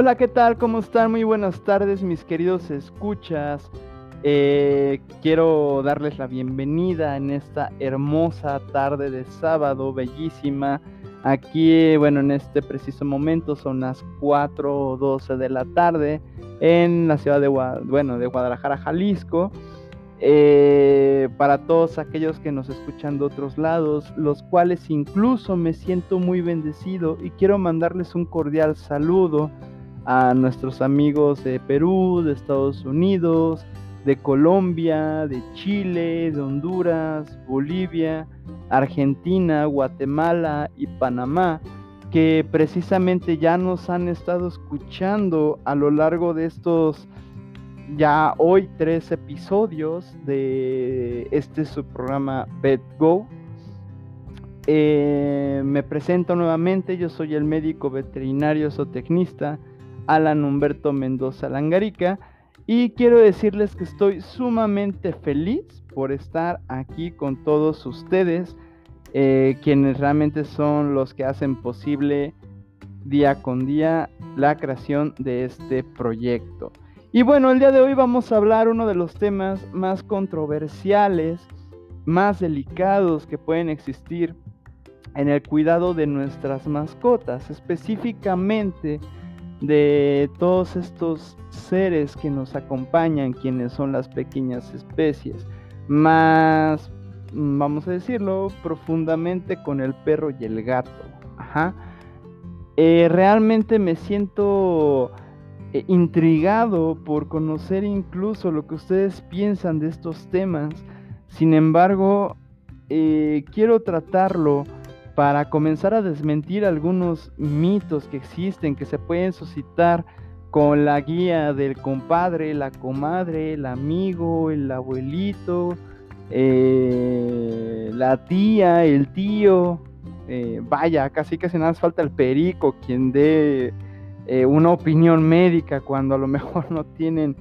Hola, ¿qué tal? ¿Cómo están? Muy buenas tardes, mis queridos escuchas. Eh, quiero darles la bienvenida en esta hermosa tarde de sábado, bellísima. Aquí, bueno, en este preciso momento son las 4.12 de la tarde en la ciudad de, bueno, de Guadalajara, Jalisco. Eh, para todos aquellos que nos escuchan de otros lados, los cuales incluso me siento muy bendecido y quiero mandarles un cordial saludo a nuestros amigos de Perú, de Estados Unidos, de Colombia, de Chile, de Honduras, Bolivia, Argentina, Guatemala y Panamá, que precisamente ya nos han estado escuchando a lo largo de estos ya hoy tres episodios de este su programa Bed Go. Eh, me presento nuevamente, yo soy el médico veterinario zootecnista Alan Humberto Mendoza Langarica y quiero decirles que estoy sumamente feliz por estar aquí con todos ustedes, eh, quienes realmente son los que hacen posible día con día la creación de este proyecto. Y bueno, el día de hoy vamos a hablar uno de los temas más controversiales, más delicados que pueden existir en el cuidado de nuestras mascotas, específicamente de todos estos seres que nos acompañan, quienes son las pequeñas especies, más, vamos a decirlo, profundamente con el perro y el gato. Ajá. Eh, realmente me siento eh, intrigado por conocer incluso lo que ustedes piensan de estos temas. Sin embargo, eh, quiero tratarlo para comenzar a desmentir algunos mitos que existen, que se pueden suscitar con la guía del compadre, la comadre, el amigo, el abuelito, eh, la tía, el tío. vaya, casi casi nada más falta el perico, quien dé eh, una opinión médica cuando a lo mejor no tienen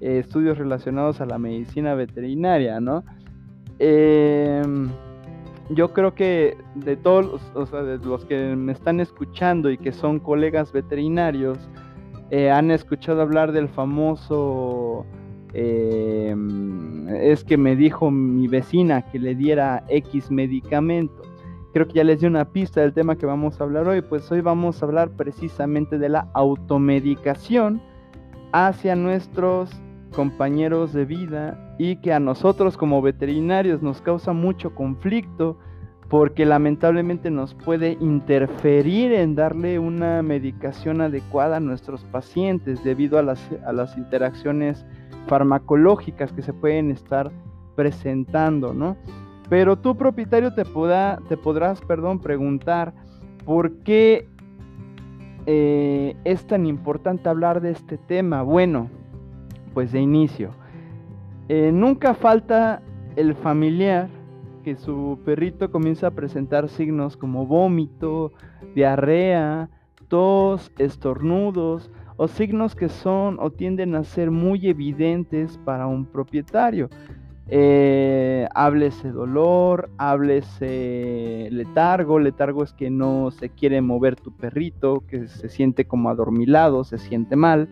eh, estudios relacionados a la medicina veterinaria, ¿no? Em, yo creo que de todos los, que me están escuchando y que son colegas veterinarios, eh, han escuchado hablar del famoso, em, es que me dijo mi vecina que le diera X medicamento. Creo que ya les di una pista del tema que vamos a hablar hoy, pues hoy vamos a hablar precisamente de la automedicación hacia nuestros compañeros de vida y que a nosotros como veterinarios nos causa mucho conflicto porque lamentablemente nos puede interferir en darle una medicación adecuada a nuestros pacientes debido a las, a las interacciones farmacológicas que se pueden estar presentando, ¿no? Pero tu propietario te, te podrás perdón, preguntar por qué eh, es tan importante hablar de este tema. Bueno, pues de inicio, eh, nunca falta el familiar que su perrito comienza a presentar signos como vómito, diarrea, tos, estornudos o signos que son o tienden a ser muy evidentes para un propietario. Eh, háblese dolor, háblese letargo. Letargo es que no se quiere mover tu perrito, que se siente como adormilado, se siente mal.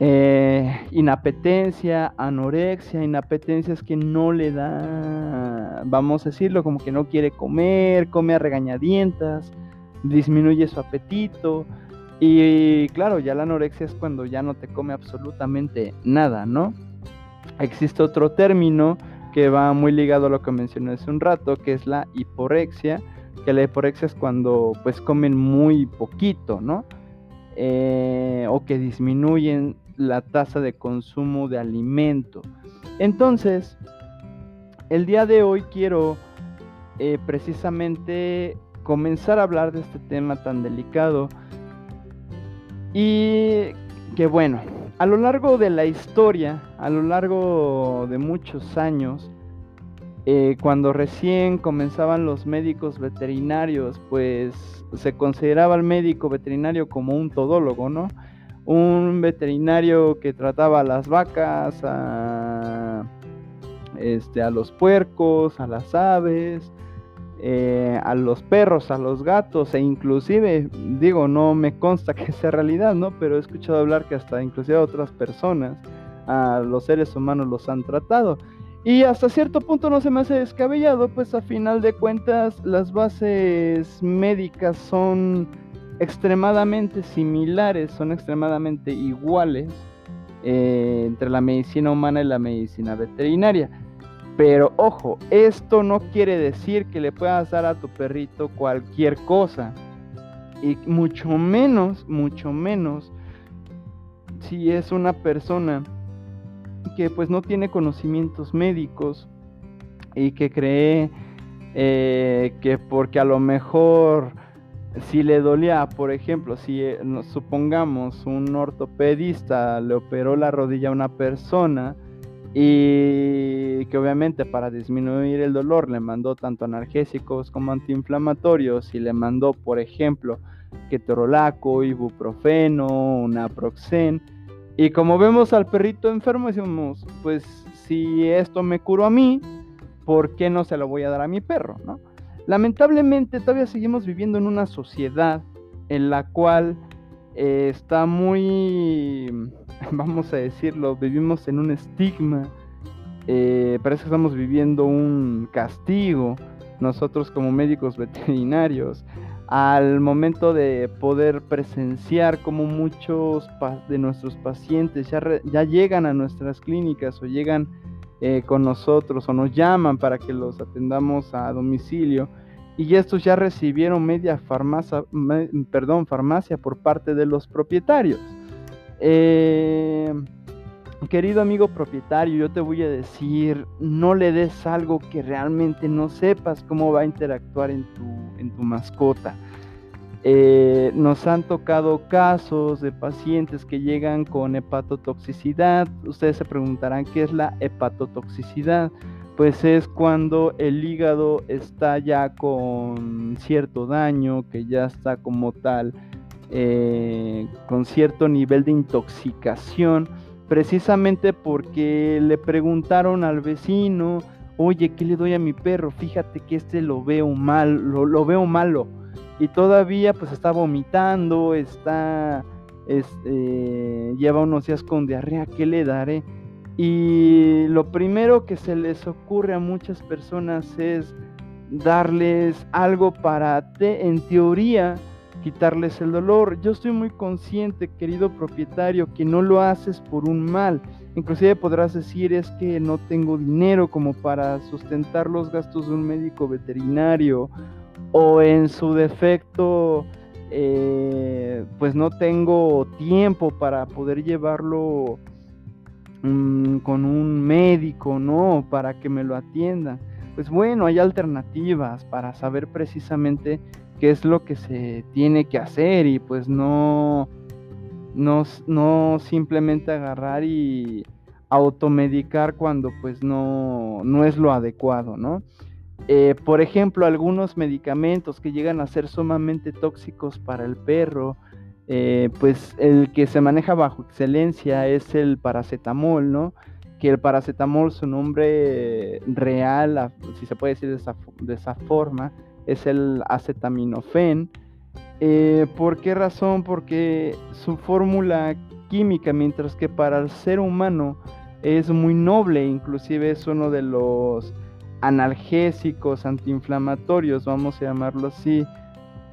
Eh, inapetencia, anorexia. Inapetencia es que no le da, vamos a decirlo, como que no quiere comer, come a regañadientas, disminuye su apetito. Y claro, ya la anorexia es cuando ya no te come absolutamente nada, ¿no? Existe otro término que va muy ligado a lo que mencioné hace un rato, que es la hiporexia, que la hiporexia es cuando pues comen muy poquito, ¿no? Eh, o que disminuyen la tasa de consumo de alimento. Entonces, el día de hoy quiero eh, precisamente comenzar a hablar de este tema tan delicado y que bueno, a lo largo de la historia, a lo largo de muchos años, eh, cuando recién comenzaban los médicos veterinarios, pues se consideraba al médico veterinario como un todólogo, ¿no? Un veterinario que trataba a las vacas, a, este, a los puercos, a las aves, eh, a los perros, a los gatos e inclusive, digo, no me consta que sea realidad, ¿no? Pero he escuchado hablar que hasta inclusive a otras personas, a los seres humanos los han tratado. Y hasta cierto punto no se me hace descabellado, pues a final de cuentas las bases médicas son extremadamente similares, son extremadamente iguales eh, entre la medicina humana y la medicina veterinaria. Pero ojo, esto no quiere decir que le puedas dar a tu perrito cualquier cosa. Y mucho menos, mucho menos, si es una persona que pues no tiene conocimientos médicos y que cree eh, que porque a lo mejor si le dolía, por ejemplo, si eh, supongamos un ortopedista le operó la rodilla a una persona, y que obviamente para disminuir el dolor le mandó tanto analgésicos como antiinflamatorios y le mandó, por ejemplo, ketorolaco, ibuprofeno, naproxen. Y como vemos al perrito enfermo, decimos, pues si esto me curó a mí, ¿por qué no se lo voy a dar a mi perro? ¿no? Lamentablemente todavía seguimos viviendo en una sociedad en la cual eh, está muy, vamos a decirlo, vivimos en un estigma, eh, parece que estamos viviendo un castigo, nosotros como médicos veterinarios, al momento de poder presenciar como muchos de nuestros pacientes ya, ya llegan a nuestras clínicas o llegan eh, con nosotros o nos llaman para que los atendamos a domicilio y estos ya recibieron media farmacia, perdón, farmacia por parte de los propietarios. Eh, querido amigo propietario, yo te voy a decir, no le des algo que realmente no sepas cómo va a interactuar en tu, en tu mascota. Eh, nos han tocado casos de pacientes que llegan con hepatotoxicidad. Ustedes se preguntarán qué es la hepatotoxicidad pues es cuando el hígado está ya con cierto daño, que ya está como tal, eh, con cierto nivel de intoxicación, precisamente porque le preguntaron al vecino, oye, ¿qué le doy a mi perro? Fíjate que este lo veo mal, lo, veo malo. Y todavía pues está vomitando, está, este, lleva unos días con diarrea, ¿qué le daré? Y lo primero que se les ocurre a muchas personas es darles algo para, te, en teoría, quitarles el dolor. Yo estoy muy consciente, querido propietario, que no lo haces por un mal. Inclusive podrás decir es que no tengo dinero como para sustentar los gastos de un médico veterinario o en su defecto eh, pues no tengo tiempo para poder llevarlo con un médico, ¿no? Para que me lo atienda. Pues bueno, hay alternativas para saber precisamente qué es lo que se tiene que hacer y pues no, no, no simplemente agarrar y automedicar cuando pues no, no es lo adecuado, ¿no? Eh, por ejemplo, algunos medicamentos que llegan a ser sumamente tóxicos para el perro, eh, pues el que se maneja bajo excelencia es el paracetamol, ¿no? Que el paracetamol, su nombre real, si se puede decir de esa, forma, es el acetaminofén. Eh, ¿Por qué razón? Porque su fórmula química, mientras que para el ser humano es muy noble, inclusive es uno de los analgésicos antiinflamatorios, vamos a llamarlo así,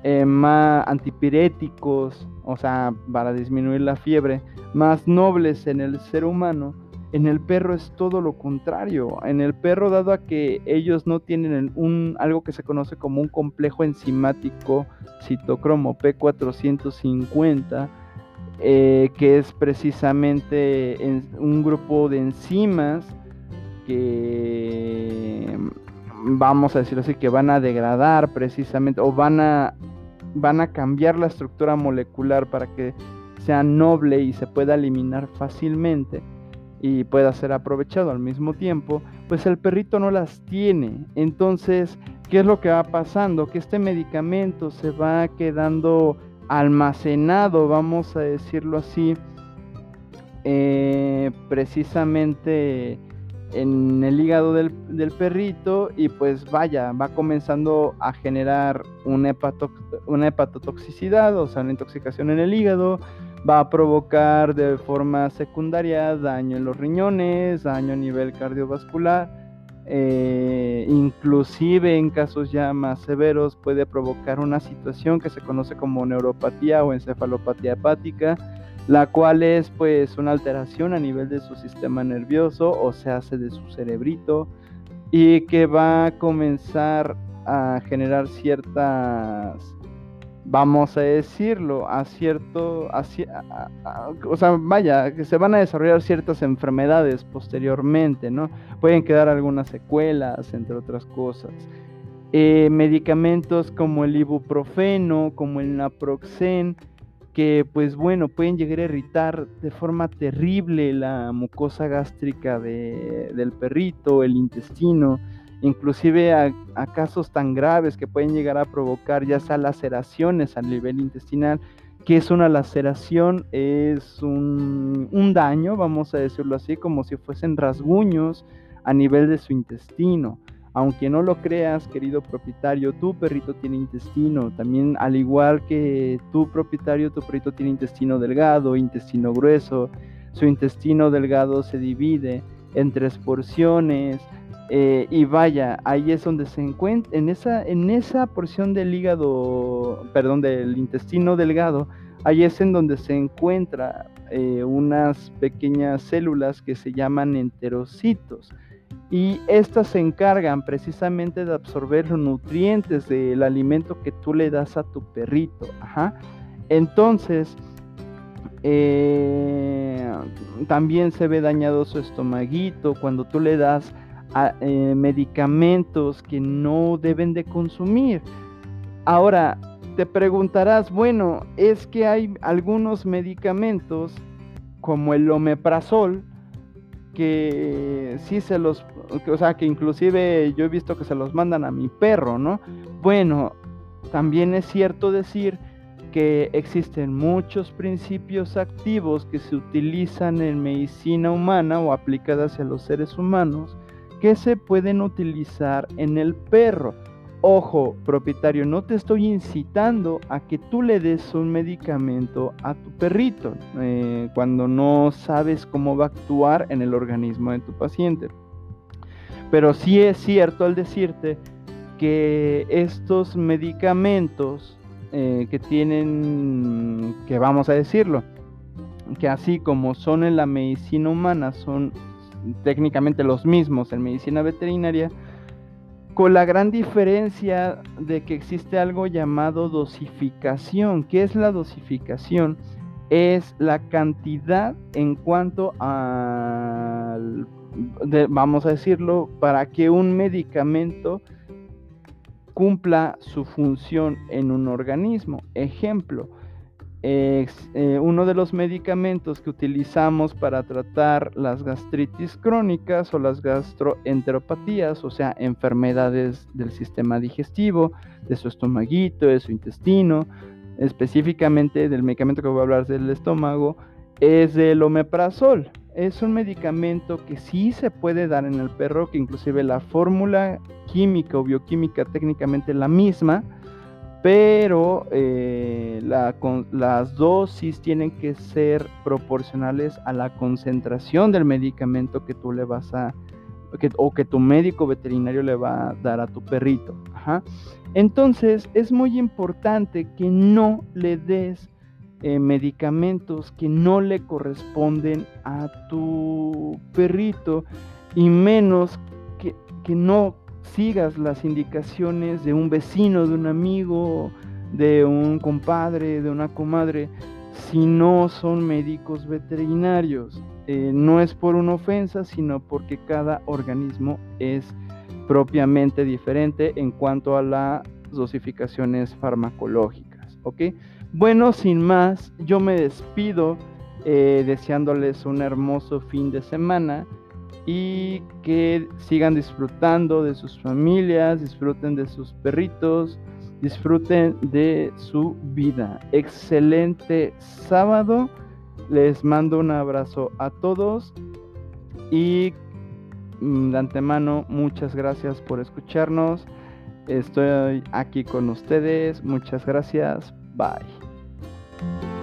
eh, más antipiréticos, o sea, para disminuir la fiebre, más nobles en el ser humano, en el perro es todo lo contrario. En el perro, dado a que ellos no tienen un, algo que se conoce como un complejo enzimático citocromo P450, eh, que es precisamente un grupo de enzimas que vamos a decirlo así, que van a degradar precisamente o van a van a cambiar la estructura molecular para que sea noble y se pueda eliminar fácilmente y pueda ser aprovechado al mismo tiempo, pues el perrito no las tiene. Entonces, ¿qué es lo que va pasando? Que este medicamento se va quedando almacenado, vamos a decirlo así, eh, precisamente en el hígado del, perrito y pues vaya, va comenzando a generar una, hepatotoxicidad, o sea, una intoxicación en el hígado, va a provocar de forma secundaria daño en los riñones, daño a nivel cardiovascular, eh, inclusive en casos ya más severos puede provocar una situación que se conoce como neuropatía o encefalopatía hepática, la cual es pues una alteración a nivel de su sistema nervioso o se hace de su cerebrito y que va a comenzar a generar ciertas vamos a decirlo, a cierto, o sea, vaya, que se van a desarrollar ciertas enfermedades posteriormente, ¿no? Pueden quedar algunas secuelas, entre otras cosas. Eh, medicamentos como el ibuprofeno, como el naproxen, que pues bueno, pueden llegar a irritar de forma terrible la mucosa gástrica del perrito, el intestino, inclusive a, casos tan graves que pueden llegar a provocar ya sea laceraciones a nivel intestinal, que es una laceración, es un, un, daño, vamos a decirlo así, como si fuesen rasguños a nivel de su intestino. Aunque no lo creas, querido propietario, tu perrito tiene intestino. También, al igual que tu propietario, tu perrito tiene intestino delgado, intestino grueso. Su intestino delgado se divide en tres porciones. Eh, y vaya, ahí es donde se encuentra, en esa, en esa porción del hígado, perdón, del intestino delgado, ahí es en donde se encuentra eh, unas pequeñas células que se llaman enterocitos y estas se encargan precisamente de absorber los nutrientes del alimento que tú le das a tu perrito. Entonces, eh, también se ve dañado su estomaguito cuando tú le das eh, medicamentos que no deben de consumir. Ahora, te preguntarás, bueno, es que hay algunos medicamentos como el omeprazol, que sí se los, o sea, que inclusive yo he visto que se los mandan a mi perro, ¿no? Bueno, también es cierto decir que existen muchos principios activos que se utilizan en medicina humana o aplicadas a los seres humanos que se pueden utilizar en el perro. Ojo, propietario, no te estoy incitando a que tú le des un medicamento a tu perrito eh, cuando no sabes cómo va a actuar en el organismo de tu paciente. Pero sí es cierto al decirte que estos medicamentos eh, que tienen, que vamos a decirlo, que así como son en la medicina humana, son técnicamente los mismos en medicina veterinaria, con la gran diferencia de que existe algo llamado dosificación. ¿Qué es la dosificación? Es la cantidad en cuanto a, vamos a decirlo, para que un medicamento cumpla su función en un organismo. Ejemplo, eh, uno de los medicamentos que utilizamos para tratar las gastritis crónicas o las gastroenteropatías, o sea, enfermedades del sistema digestivo, de su estomaguito, de su intestino, específicamente del medicamento que voy a hablar del estómago, es el omeprazol. Es un medicamento que sí se puede dar en el perro, que inclusive la fórmula química o bioquímica técnicamente la misma, pero eh, las dosis tienen que ser proporcionales a la concentración del medicamento que tú le vas a, o que tu médico veterinario le va a dar a tu perrito. Entonces es muy importante que no le des eh, medicamentos que no le corresponden a tu perrito y menos que, que no sigas las indicaciones de un vecino, de un amigo, de un compadre, de una comadre, si no son médicos veterinarios. Eh, no es por una ofensa, sino porque cada organismo es propiamente diferente en cuanto a las dosificaciones farmacológicas. Bueno, sin más, yo me despido eh, deseándoles un hermoso fin de semana y que sigan disfrutando de sus familias, disfruten de sus perritos, disfruten de su vida. Excelente sábado. Les mando un abrazo a todos y mm, de antemano, muchas gracias por escucharnos. Estoy aquí con ustedes. Muchas gracias. Bye.